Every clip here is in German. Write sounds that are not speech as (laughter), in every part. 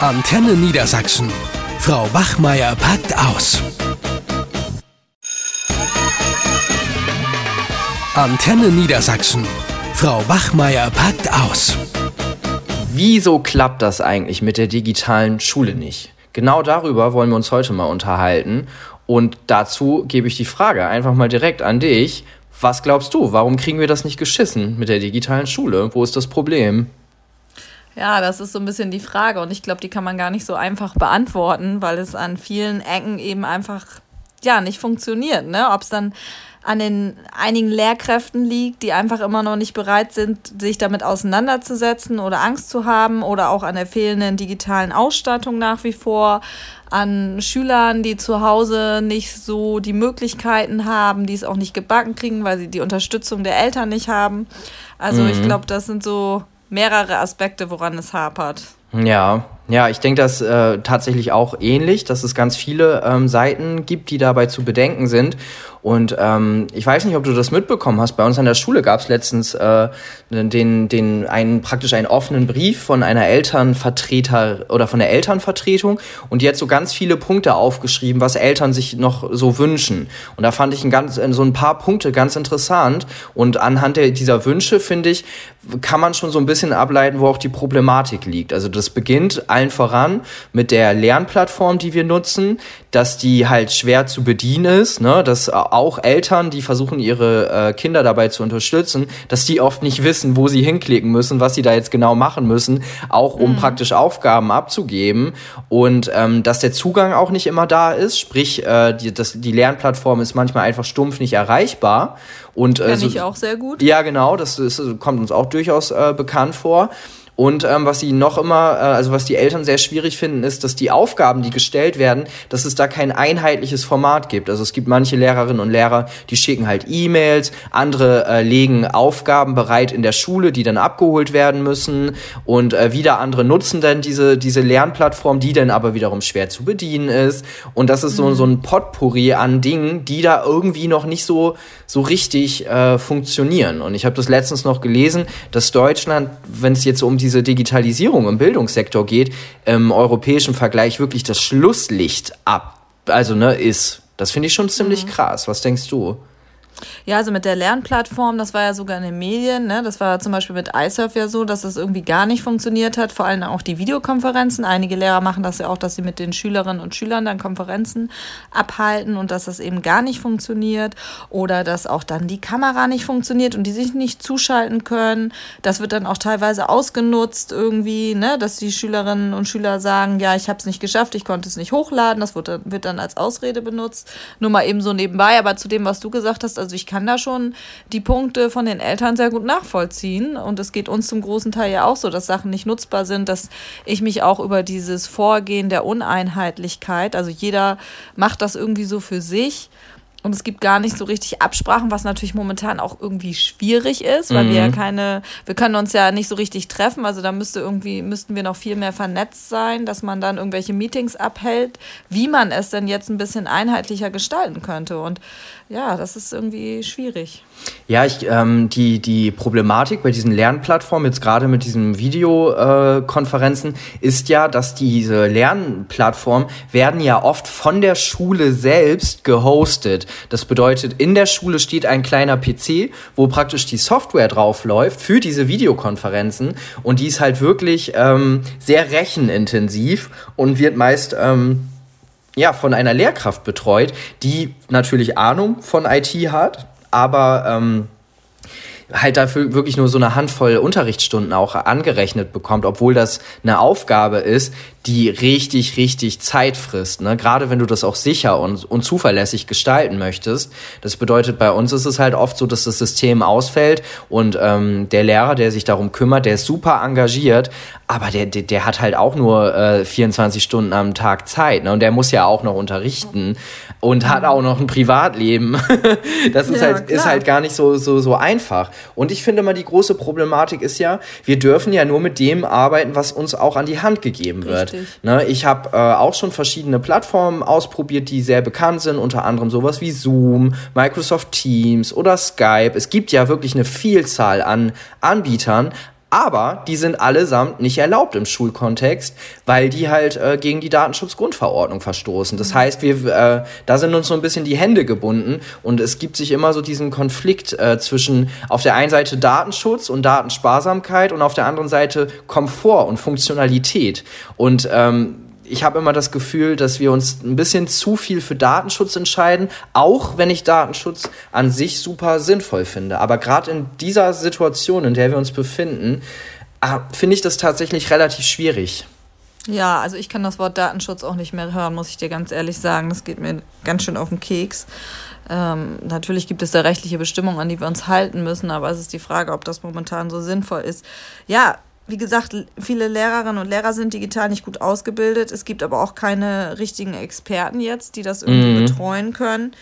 Antenne Niedersachsen. Frau Wachmeier packt aus. Antenne Niedersachsen. Frau Wachmeier packt aus. Wieso klappt das eigentlich mit der digitalen Schule nicht? Genau darüber wollen wir uns heute mal unterhalten. Und dazu gebe ich die Frage einfach mal direkt an dich. Was glaubst du, warum kriegen wir das nicht geschissen mit der digitalen Schule? Wo ist das Problem? Ja, das ist so ein bisschen die Frage und ich glaube, die kann man gar nicht so einfach beantworten, weil es an vielen Ecken eben einfach ja nicht funktioniert. Ne? Ob es dann an den einigen Lehrkräften liegt, die einfach immer noch nicht bereit sind, sich damit auseinanderzusetzen oder Angst zu haben oder auch an der fehlenden digitalen Ausstattung nach wie vor, an Schülern, die zu Hause nicht so die Möglichkeiten haben, die es auch nicht gebacken kriegen, weil sie die Unterstützung der Eltern nicht haben. Also mhm. ich glaube, das sind so mehrere Aspekte, woran es hapert. Ja, ja, ich denke das äh, tatsächlich auch ähnlich, dass es ganz viele ähm, Seiten gibt, die dabei zu bedenken sind. Und ähm, ich weiß nicht, ob du das mitbekommen hast. Bei uns an der Schule gab es letztens äh, den, den einen praktisch einen offenen Brief von einer Elternvertreter oder von der Elternvertretung und die hat so ganz viele Punkte aufgeschrieben, was Eltern sich noch so wünschen. Und da fand ich ein ganz, so ein paar Punkte ganz interessant. Und anhand der, dieser Wünsche finde ich, kann man schon so ein bisschen ableiten, wo auch die Problematik liegt. Also das beginnt allen voran mit der Lernplattform, die wir nutzen, dass die halt schwer zu bedienen ist, ne? dass auch Eltern, die versuchen, ihre äh, Kinder dabei zu unterstützen, dass die oft nicht wissen, wo sie hinklicken müssen, was sie da jetzt genau machen müssen, auch um mhm. praktisch Aufgaben abzugeben und ähm, dass der Zugang auch nicht immer da ist, sprich, äh, die, das, die Lernplattform ist manchmal einfach stumpf nicht erreichbar und, äh, so, ich auch sehr gut. Ja, genau, das, das kommt uns auch durchaus äh, bekannt vor. Und ähm, was sie noch immer, äh, also was die Eltern sehr schwierig finden, ist, dass die Aufgaben, die gestellt werden, dass es da kein einheitliches Format gibt. Also es gibt manche Lehrerinnen und Lehrer, die schicken halt E-Mails, andere äh, legen Aufgaben bereit in der Schule, die dann abgeholt werden müssen. Und äh, wieder andere nutzen dann diese, diese Lernplattform, die dann aber wiederum schwer zu bedienen ist. Und das ist so, mhm. so ein Potpourri an Dingen, die da irgendwie noch nicht so, so richtig äh, funktionieren. Und ich habe das letztens noch gelesen, dass Deutschland, wenn es jetzt um die diese Digitalisierung im Bildungssektor geht, im europäischen Vergleich wirklich das Schlusslicht ab, also ne, ist. Das finde ich schon ziemlich mhm. krass. Was denkst du? Ja, also mit der Lernplattform, das war ja sogar in den Medien, ne? das war zum Beispiel mit iSurf ja so, dass es irgendwie gar nicht funktioniert hat, vor allem auch die Videokonferenzen. Einige Lehrer machen das ja auch, dass sie mit den Schülerinnen und Schülern dann Konferenzen abhalten und dass das eben gar nicht funktioniert oder dass auch dann die Kamera nicht funktioniert und die sich nicht zuschalten können. Das wird dann auch teilweise ausgenutzt irgendwie, ne? dass die Schülerinnen und Schüler sagen, ja, ich habe es nicht geschafft, ich konnte es nicht hochladen. Das wird dann, wird dann als Ausrede benutzt. Nur mal eben so nebenbei, aber zu dem, was du gesagt hast, also ich kann da schon die Punkte von den Eltern sehr gut nachvollziehen. Und es geht uns zum großen Teil ja auch so, dass Sachen nicht nutzbar sind, dass ich mich auch über dieses Vorgehen der Uneinheitlichkeit, also jeder macht das irgendwie so für sich und es gibt gar nicht so richtig Absprachen, was natürlich momentan auch irgendwie schwierig ist, weil mhm. wir ja mhm. keine, wir können uns ja nicht so richtig treffen. Also da müsste irgendwie, müssten wir noch viel mehr vernetzt sein, dass man dann irgendwelche Meetings abhält, wie man es denn jetzt ein bisschen einheitlicher gestalten könnte. Und ja, das ist irgendwie schwierig. Ja, ich, ähm, die, die Problematik bei diesen Lernplattformen, jetzt gerade mit diesen Videokonferenzen, äh, ist ja, dass diese Lernplattformen werden ja oft von der Schule selbst gehostet. Das bedeutet, in der Schule steht ein kleiner PC, wo praktisch die Software drauf läuft für diese Videokonferenzen und die ist halt wirklich ähm, sehr rechenintensiv und wird meist ähm, ja, von einer Lehrkraft betreut, die natürlich Ahnung von IT hat, aber ähm, halt dafür wirklich nur so eine Handvoll Unterrichtsstunden auch angerechnet bekommt, obwohl das eine Aufgabe ist, die richtig, richtig Zeit frisst. Ne? Gerade wenn du das auch sicher und, und zuverlässig gestalten möchtest. Das bedeutet, bei uns ist es halt oft so, dass das System ausfällt und ähm, der Lehrer, der sich darum kümmert, der ist super engagiert, aber der, der, der hat halt auch nur äh, 24 Stunden am Tag Zeit. Ne? Und der muss ja auch noch unterrichten und hat auch noch ein Privatleben. (laughs) das ist, ja, halt, ist halt gar nicht so, so, so einfach. Und ich finde mal, die große Problematik ist ja, wir dürfen ja nur mit dem arbeiten, was uns auch an die Hand gegeben wird. Ne, ich habe äh, auch schon verschiedene Plattformen ausprobiert, die sehr bekannt sind, unter anderem sowas wie Zoom, Microsoft Teams oder Skype. Es gibt ja wirklich eine Vielzahl an Anbietern, Aber die sind allesamt nicht erlaubt im Schulkontext, weil die halt äh, gegen die Datenschutzgrundverordnung verstoßen. Das heißt, wir, äh, da sind uns so ein bisschen die Hände gebunden und es gibt sich immer so diesen Konflikt äh, zwischen auf der einen Seite Datenschutz und Datensparsamkeit und auf der anderen Seite Komfort und Funktionalität. Und ähm, ich habe immer das Gefühl, dass wir uns ein bisschen zu viel für Datenschutz entscheiden, auch wenn ich Datenschutz an sich super sinnvoll finde. Aber gerade in dieser Situation, in der wir uns befinden, ah, finde ich das tatsächlich relativ schwierig. Ja, also ich kann das Wort Datenschutz auch nicht mehr hören, muss ich dir ganz ehrlich sagen. Das geht mir ganz schön auf den Keks. Ähm, natürlich gibt es da rechtliche Bestimmungen, an die wir uns halten müssen, aber es ist die Frage, ob das momentan so sinnvoll ist. Ja, wie gesagt, viele Lehrerinnen und Lehrer sind digital nicht gut ausgebildet. Es gibt aber auch keine richtigen Experten jetzt, die das irgendwie mhm. betreuen können.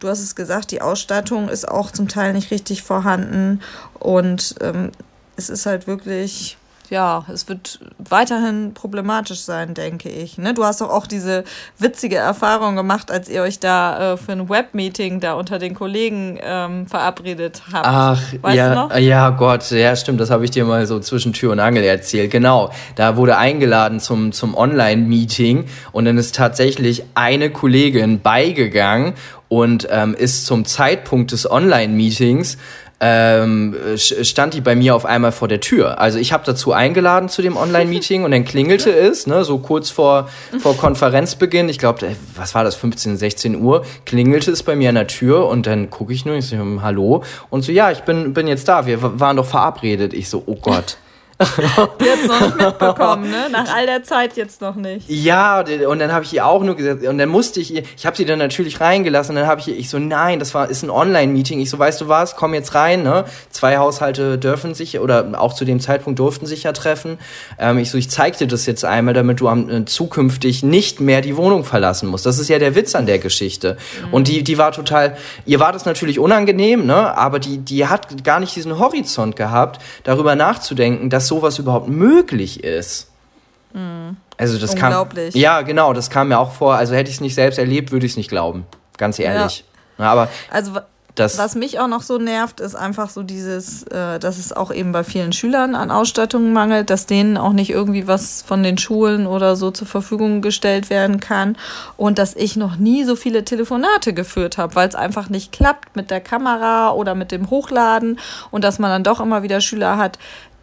Du hast es gesagt, die Ausstattung ist auch zum Teil nicht richtig vorhanden. Und ähm, es ist halt wirklich ja, es wird weiterhin problematisch sein, denke ich. Ne? Du hast doch auch diese witzige Erfahrung gemacht, als ihr euch da äh, für ein Webmeeting da unter den Kollegen ähm, verabredet habt. Ach, weißt ja, ja, Gott, ja, stimmt, das habe ich dir mal so zwischen Tür und Angel erzählt. Genau, da wurde eingeladen zum, zum Online-Meeting und dann ist tatsächlich eine Kollegin beigegangen und ähm, ist zum Zeitpunkt des Online-Meetings ähm, stand die bei mir auf einmal vor der Tür. Also ich habe dazu eingeladen zu dem Online-Meeting und dann klingelte es, ne, so kurz vor, vor Konferenzbeginn, ich glaube, was war das, 15, 16 Uhr, klingelte es bei mir an der Tür und dann gucke ich nur, ich so, hm, hallo, und so, ja, ich bin, bin jetzt da, wir waren doch verabredet. Ich so, oh Gott. (laughs) jetzt noch nicht mitbekommen, ne? Nach all der Zeit jetzt noch nicht. Ja, und dann habe ich ihr auch nur gesagt, und dann musste ich ihr, ich habe sie dann natürlich reingelassen, und dann habe ich ihr, ich so, nein, das war, ist ein Online-Meeting. Ich so, weißt du was, komm jetzt rein, ne? Zwei Haushalte dürfen sich, oder auch zu dem Zeitpunkt durften sich ja treffen. Ähm, ich so, ich zeig dir das jetzt einmal, damit du am, äh, zukünftig nicht mehr die Wohnung verlassen musst. Das ist ja der Witz an der Geschichte. Mhm. Und die, die war total, ihr war das natürlich unangenehm, ne? Aber die, die hat gar nicht diesen Horizont gehabt, darüber nachzudenken, dass so sowas überhaupt möglich ist. Mhm. Also das Unglaublich. kam. Ja, genau, das kam mir auch vor. Also hätte ich es nicht selbst erlebt, würde ich es nicht glauben. Ganz ehrlich. Ja. Aber also das was mich auch noch so nervt, ist einfach so dieses, äh, dass es auch eben bei vielen Schülern an Ausstattung mangelt, dass denen auch nicht irgendwie was von den Schulen oder so zur Verfügung gestellt werden kann und dass ich noch nie so viele Telefonate geführt habe, weil es einfach nicht klappt mit der Kamera oder mit dem Hochladen und dass man dann doch immer wieder Schüler hat,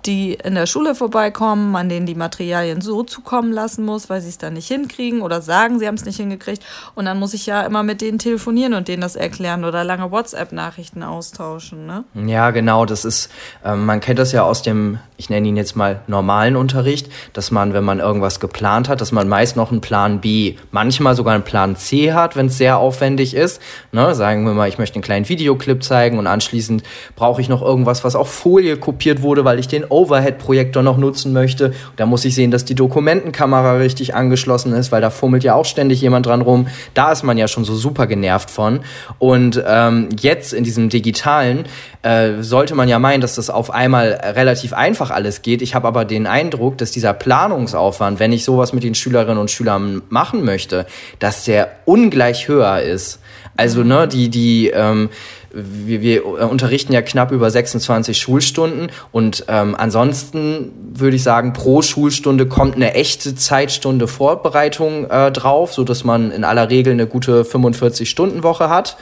die in der Schule vorbeikommen, man denen die Materialien so zukommen lassen muss, weil sie es dann nicht hinkriegen oder sagen, sie haben es nicht hingekriegt. Und dann muss ich ja immer mit denen telefonieren und denen das erklären oder lange WhatsApp-Nachrichten austauschen. Ne? Ja, genau. Das ist, äh, man kennt das ja aus dem, ich nenne ihn jetzt mal normalen Unterricht, dass man, wenn man irgendwas geplant hat, dass man meist noch einen Plan B, manchmal sogar einen Plan C hat, wenn es sehr aufwendig ist. Ne? Sagen wir mal, ich möchte einen kleinen Videoclip zeigen und anschließend brauche ich noch irgendwas, was auf Folie kopiert wurde, weil ich den Overhead-Projektor noch nutzen möchte. Da muss ich sehen, dass die Dokumentenkamera richtig angeschlossen ist, weil da fummelt ja auch ständig jemand dran rum. Da ist man ja schon so super genervt von. Und ähm, jetzt in diesem digitalen äh, sollte man ja meinen, dass das auf einmal relativ einfach alles geht. Ich habe aber den Eindruck, dass dieser Planungsaufwand, wenn ich sowas mit den Schülerinnen und Schülern machen möchte, dass der ungleich höher ist. Also ne, die die ähm, wir, wir unterrichten ja knapp über 26 Schulstunden und ähm, ansonsten würde ich sagen, pro Schulstunde kommt eine echte Zeitstunde Vorbereitung äh, drauf, so dass man in aller Regel eine gute 45-Stunden-Woche hat.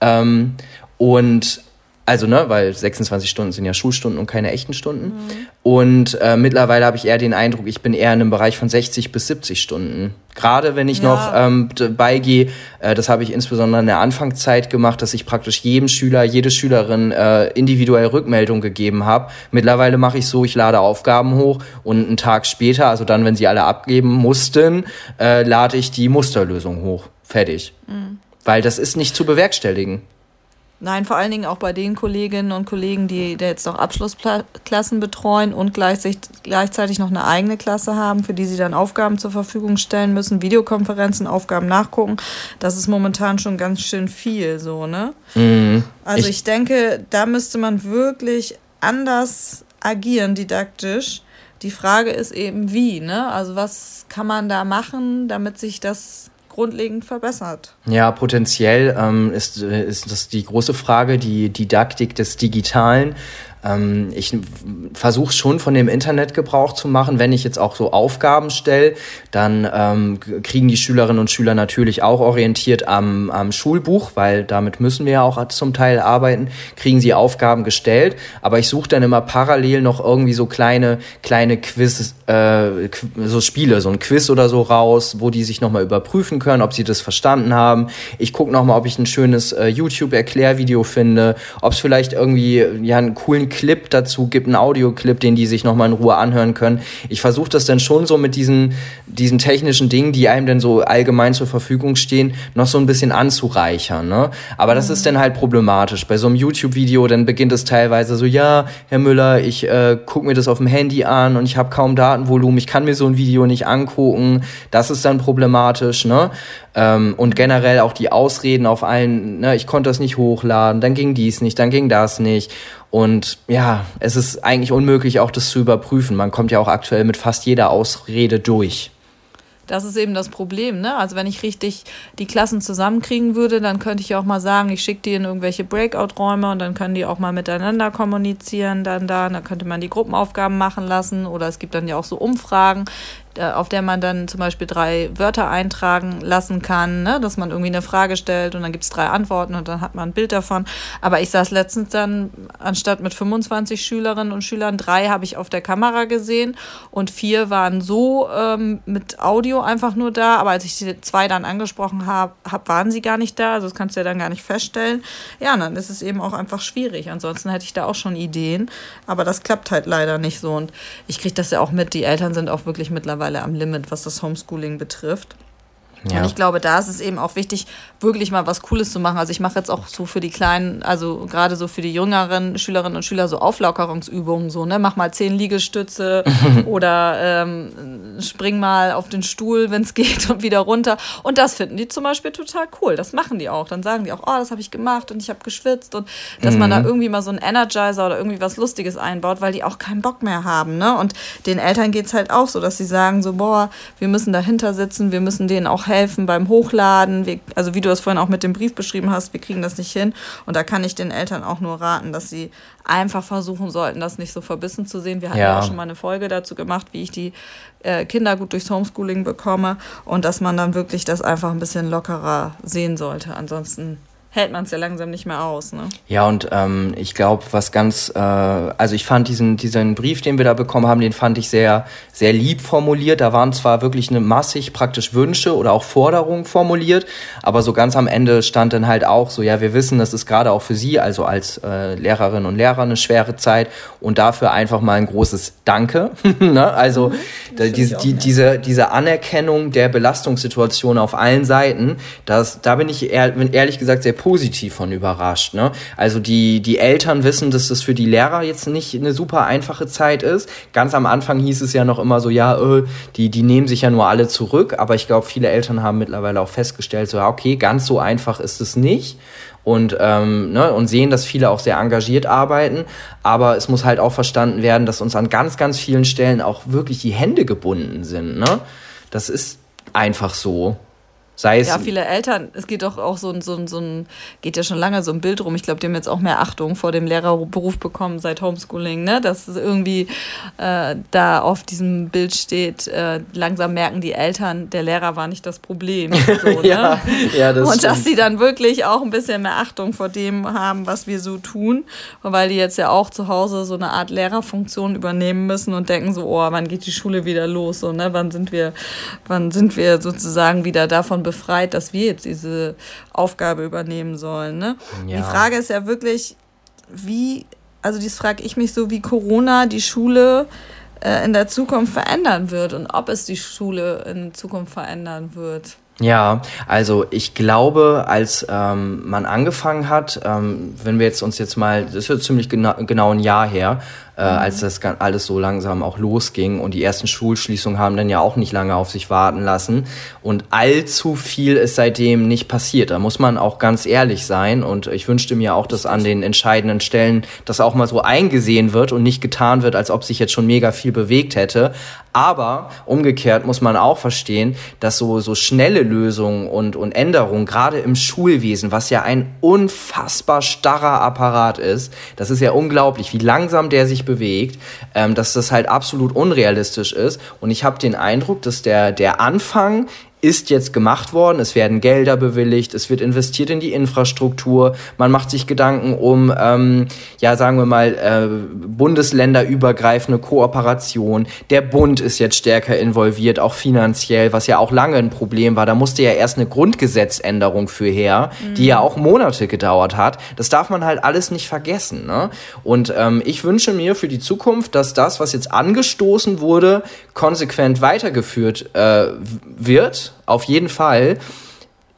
Ähm, und also, ne, weil 26 Stunden sind ja Schulstunden und keine echten Stunden. Mhm. Und äh, mittlerweile habe ich eher den Eindruck, ich bin eher in einem Bereich von 60 bis 70 Stunden. Gerade wenn ich ja. noch ähm, beigehe, äh, das habe ich insbesondere in der Anfangszeit gemacht, dass ich praktisch jedem Schüler, jede Schülerin äh, individuell Rückmeldung gegeben habe. Mittlerweile mache ich so, ich lade Aufgaben hoch und einen Tag später, also dann, wenn sie alle abgeben mussten, äh, lade ich die Musterlösung hoch. Fertig. Mhm. Weil das ist nicht zu bewerkstelligen. Nein, vor allen Dingen auch bei den Kolleginnen und Kollegen, die, die jetzt noch Abschlussklassen betreuen und gleichzeitig, noch eine eigene Klasse haben, für die sie dann Aufgaben zur Verfügung stellen müssen, Videokonferenzen, Aufgaben nachgucken. Das ist momentan schon ganz schön viel so, ne? Mhm. Also ich, ich denke, da müsste man wirklich anders agieren, didaktisch. Die Frage ist eben wie, ne? Also was kann man da machen, damit sich das grundlegend verbessert. Ja, potenziell ähm, ist, ist das die große Frage, die Didaktik des Digitalen. Ähm, ich versuche schon von dem Internet Gebrauch zu machen. Wenn ich jetzt auch so Aufgaben stelle, dann ähm, kriegen die Schülerinnen und Schüler natürlich auch orientiert am, am Schulbuch, weil damit müssen wir ja auch zum Teil arbeiten, kriegen sie Aufgaben gestellt. Aber ich suche dann immer parallel noch irgendwie so kleine, kleine Quiz, äh, so Spiele, so ein Quiz oder so raus, wo die sich nochmal überprüfen können, ob sie das verstanden haben. Ich gucke nochmal, ob ich ein schönes äh, YouTube-Erklärvideo finde, ob es vielleicht irgendwie ja einen coolen Clip dazu gibt, einen Audioclip, den die sich nochmal in Ruhe anhören können. Ich versuche das dann schon so mit diesen, diesen technischen Dingen, die einem dann so allgemein zur Verfügung stehen, noch so ein bisschen anzureichern. Ne? Aber das mhm. ist dann halt problematisch. Bei so einem YouTube-Video, dann beginnt es teilweise so, ja, Herr Müller, ich äh, gucke mir das auf dem Handy an und ich habe kaum Datenvolumen, ich kann mir so ein Video nicht angucken. Das ist dann problematisch. Ne? Ähm, und generell auch die Ausreden auf allen, ne, ich konnte das nicht hochladen, dann ging dies nicht, dann ging das nicht. Und ja, es ist eigentlich unmöglich, auch das zu überprüfen. Man kommt ja auch aktuell mit fast jeder Ausrede durch. Das ist eben das Problem, ne? Also wenn ich richtig die Klassen zusammenkriegen würde, dann könnte ich auch mal sagen, ich schicke die in irgendwelche Breakout-Räume und dann können die auch mal miteinander kommunizieren dann da. Dann könnte man die Gruppenaufgaben machen lassen oder es gibt dann ja auch so Umfragen, auf der man dann zum Beispiel drei Wörter eintragen lassen kann, ne? dass man irgendwie eine Frage stellt und dann gibt es drei Antworten und dann hat man ein Bild davon. Aber ich saß letztens dann, anstatt mit 25 Schülerinnen und Schülern, drei habe ich auf der Kamera gesehen und vier waren so ähm, mit Audio einfach nur da. Aber als ich die zwei dann angesprochen habe, hab, waren sie gar nicht da. Also das kannst du ja dann gar nicht feststellen. Ja, dann ist es eben auch einfach schwierig. Ansonsten hätte ich da auch schon Ideen. Aber das klappt halt leider nicht so. Und ich kriege das ja auch mit. Die Eltern sind auch wirklich mittlerweile mittlerweile am Limit, was das Homeschooling betrifft. Ja. Und ich glaube, da ist es eben auch wichtig, wirklich mal was Cooles zu machen. Also ich mache jetzt auch so für die kleinen, also gerade so für die jüngeren Schülerinnen und Schüler so Auflockerungsübungen, so, ne? Mach mal zehn Liegestütze (laughs) oder ähm, spring mal auf den Stuhl, wenn es geht, und wieder runter. Und das finden die zum Beispiel total cool. Das machen die auch. Dann sagen die auch, oh, das habe ich gemacht und ich habe geschwitzt und dass mhm. man da mhm. irgendwie mal so einen Energizer oder irgendwie was Lustiges einbaut, weil die auch keinen Bock mehr haben. Ne? Und den Eltern geht es halt auch so, dass sie sagen so, boah, wir müssen dahinter sitzen, wir müssen denen auch helfen beim Hochladen. Wir, also wie du es vorhin auch mit dem Brief beschrieben hast, wir kriegen das nicht hin. Und da kann ich den Eltern auch nur raten, dass sie einfach versuchen sollten, das nicht so verbissen zu sehen. Wir hatten ja, auch schon mal eine Folge dazu gemacht, wie ich die äh, Kinder gut durchs Homeschooling bekomme und dass man dann wirklich das einfach ein bisschen lockerer sehen sollte. Ansonsten hält man es ja langsam nicht mehr aus. Ne? Ja, und ähm, ich glaube, was ganz, äh, also ich fand diesen, diesen Brief, den wir da bekommen haben, den fand ich sehr, sehr lieb formuliert. Da waren zwar wirklich eine massig praktisch Wünsche oder auch Forderungen formuliert, aber so ganz am Ende stand dann halt auch so, ja, wir wissen, das ist gerade auch für Sie, also als äh, Lehrerinnen und Lehrer, eine schwere Zeit und dafür einfach mal ein großes Danke. (laughs) ne? Also mhm, die, die, diese, diese Anerkennung der Belastungssituation auf allen Seiten, das, da bin ich ehr, ehrlich gesagt sehr positiv von überrascht. Ne? Also die, die Eltern wissen, dass das für die Lehrer jetzt nicht eine super einfache Zeit ist. Ganz am Anfang hieß es ja noch immer so, ja, äh, die, die nehmen sich ja nur alle zurück. Aber ich glaube, viele Eltern haben mittlerweile auch festgestellt, so, ja, okay, ganz so einfach ist es nicht und, ähm, ne, und sehen, dass viele auch sehr engagiert arbeiten. Aber es muss halt auch verstanden werden, dass uns an ganz, ganz vielen Stellen auch wirklich die Hände gebunden sind. Ne? Das ist einfach so. Sei es ja, viele Eltern, es geht doch auch so ein, so ein, so ein, geht ja schon lange so ein Bild rum. Ich glaube, die haben jetzt auch mehr Achtung vor dem Lehrerberuf bekommen seit Homeschooling, ne? Dass irgendwie äh, da auf diesem Bild steht, äh, langsam merken die Eltern, der Lehrer war nicht das Problem. (laughs) So, ne? ja, ja, das Und stimmt. dass sie dann wirklich auch ein bisschen mehr Achtung vor dem haben, was wir so tun. Weil die jetzt ja auch zu Hause so eine Art Lehrerfunktion übernehmen müssen und denken so, oh, wann geht die Schule wieder los? So, ne? Wann sind wir, wann sind wir sozusagen wieder davon befreit, dass wir jetzt diese Aufgabe übernehmen sollen. Ne? Ja. Die Frage ist ja wirklich, wie, also das frage ich mich so, wie Corona die Schule äh, in der Zukunft verändern wird und ob es die Schule in Zukunft verändern wird. Ja, also ich glaube, als ähm, man angefangen hat, ähm, wenn wir jetzt uns jetzt mal, das wird ziemlich genau, genau ein Jahr her, äh, mhm. als das alles so langsam auch losging. Und die ersten Schulschließungen haben dann ja auch nicht lange auf sich warten lassen. Und allzu viel ist seitdem nicht passiert. Da muss man auch ganz ehrlich sein. Und ich wünschte mir auch, dass an den entscheidenden Stellen das auch mal so eingesehen wird und nicht getan wird, als ob sich jetzt schon mega viel bewegt hätte. Aber umgekehrt muss man auch verstehen, dass so, so schnelle Lösungen und, und Änderungen, gerade im Schulwesen, was ja ein unfassbar starrer Apparat ist, das ist ja unglaublich, wie langsam der sich bewegt, ähm, dass das halt absolut unrealistisch ist. Und ich habe den Eindruck, dass der, der Anfang ist jetzt gemacht worden, es werden Gelder bewilligt, es wird investiert in die Infrastruktur, man macht sich Gedanken um, ähm, ja, sagen wir mal, äh, bundesländerübergreifende Kooperation. Der Bund ist jetzt stärker involviert, auch finanziell, was ja auch lange ein Problem war. Da musste ja erst eine Grundgesetzänderung für her, mhm. die ja auch Monate gedauert hat. Das darf man halt alles nicht vergessen. Ne? Und ähm, ich wünsche mir für die Zukunft, dass das, was jetzt angestoßen wurde, konsequent weitergeführt äh, wird auf jeden Fall.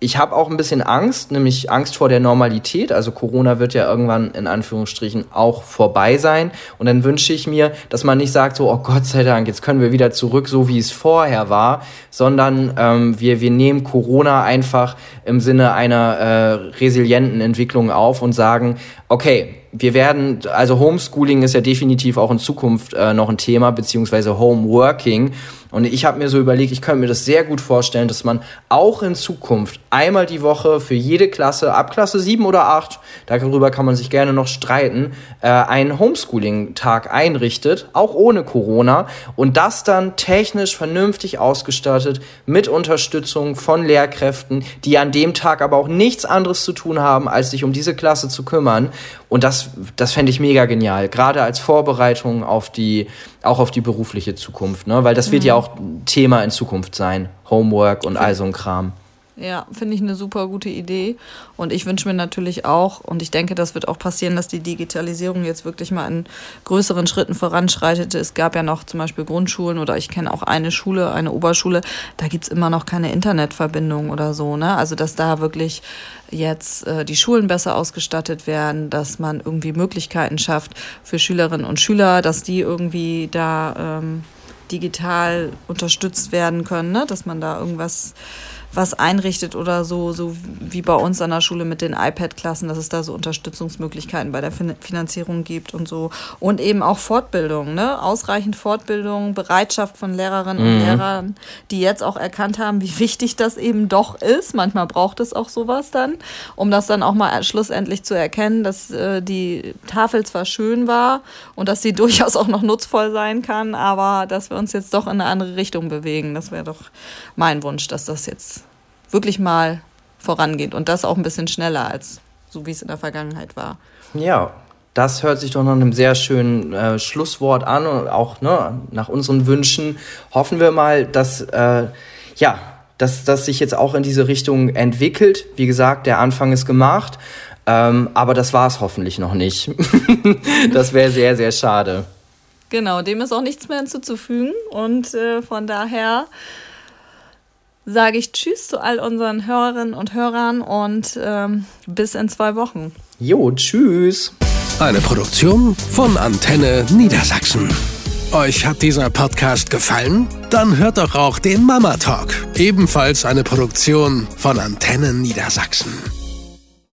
Ich habe auch ein bisschen Angst, nämlich Angst vor der Normalität. Also Corona wird ja irgendwann in Anführungsstrichen auch vorbei sein. Und dann wünsche ich mir, dass man nicht sagt, so, oh Gott sei Dank, jetzt können wir wieder zurück, so wie es vorher war, sondern ähm, wir, wir nehmen Corona einfach im Sinne einer äh, resilienten Entwicklung auf und sagen, okay, wir werden, also Homeschooling ist ja definitiv auch in Zukunft äh, noch ein Thema, beziehungsweise Homeworking. Und ich habe mir so überlegt, ich könnte mir das sehr gut vorstellen, dass man auch in Zukunft einmal die Woche für jede Klasse, ab Klasse 7 oder 8, darüber kann man sich gerne noch streiten, äh, einen Homeschooling-Tag einrichtet, auch ohne Corona. Und das dann technisch vernünftig ausgestattet, mit Unterstützung von Lehrkräften, die an dem Tag aber auch nichts anderes zu tun haben, als sich um diese Klasse zu kümmern. Und das, das fände ich mega genial, gerade als Vorbereitung auf die, auch auf die berufliche Zukunft, ne? Weil das mhm. wird ja auch Thema in Zukunft sein. Homework und all so ein Kram. Ja, finde ich eine super gute Idee. Und ich wünsche mir natürlich auch, und ich denke, das wird auch passieren, dass die Digitalisierung jetzt wirklich mal in größeren Schritten voranschreitet. Es gab ja noch zum Beispiel Grundschulen oder ich kenne auch eine Schule, eine Oberschule, da gibt es immer noch keine Internetverbindung oder so. Ne? Also, dass da wirklich jetzt äh, die Schulen besser ausgestattet werden, dass man irgendwie Möglichkeiten schafft für Schülerinnen und Schüler, dass die irgendwie da ähm, digital unterstützt werden können, ne? dass man da irgendwas was einrichtet oder so, so wie bei uns an der Schule mit den iPad-Klassen, dass es da so Unterstützungsmöglichkeiten bei der Finanzierung gibt und so. Und eben auch Fortbildung, ne? Ausreichend Fortbildung, Bereitschaft von Lehrerinnen mhm. und Lehrern, die jetzt auch erkannt haben, wie wichtig das eben doch ist. Manchmal braucht es auch sowas dann, um das dann auch mal schlussendlich zu erkennen, dass äh, die Tafel zwar schön war und dass sie (laughs) durchaus auch noch nutzvoll sein kann, aber dass wir uns jetzt doch in eine andere Richtung bewegen. Das wäre doch mein Wunsch, dass das jetzt wirklich mal vorangeht und das auch ein bisschen schneller als so wie es in der Vergangenheit war. Ja, das hört sich doch noch einem sehr schönen äh, Schlusswort an und auch ne, nach unseren Wünschen hoffen wir mal, dass äh, ja, dass das sich jetzt auch in diese Richtung entwickelt. Wie gesagt, der Anfang ist gemacht, ähm, aber das war es hoffentlich noch nicht. (laughs) das wäre sehr, sehr schade. Genau, dem ist auch nichts mehr hinzuzufügen und äh, von daher sage ich Tschüss zu all unseren Hörerinnen und Hörern und ähm, bis in zwei Wochen. Jo, tschüss. Eine Produktion von Antenne Niedersachsen. Euch hat dieser Podcast gefallen? Dann hört doch auch den Mama Talk, ebenfalls eine Produktion von Antenne Niedersachsen.